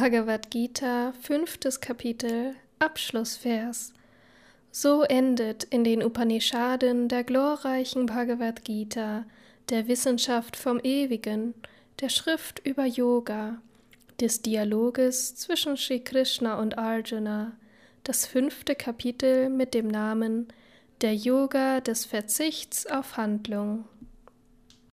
Bhagavad Gita, fünftes Kapitel, Abschlussvers. So endet in den Upanishaden der glorreichen Bhagavad Gita, der Wissenschaft vom Ewigen, der Schrift über Yoga, des Dialoges zwischen Sri Krishna und Arjuna, das fünfte Kapitel mit dem Namen Der Yoga des Verzichts auf Handlung.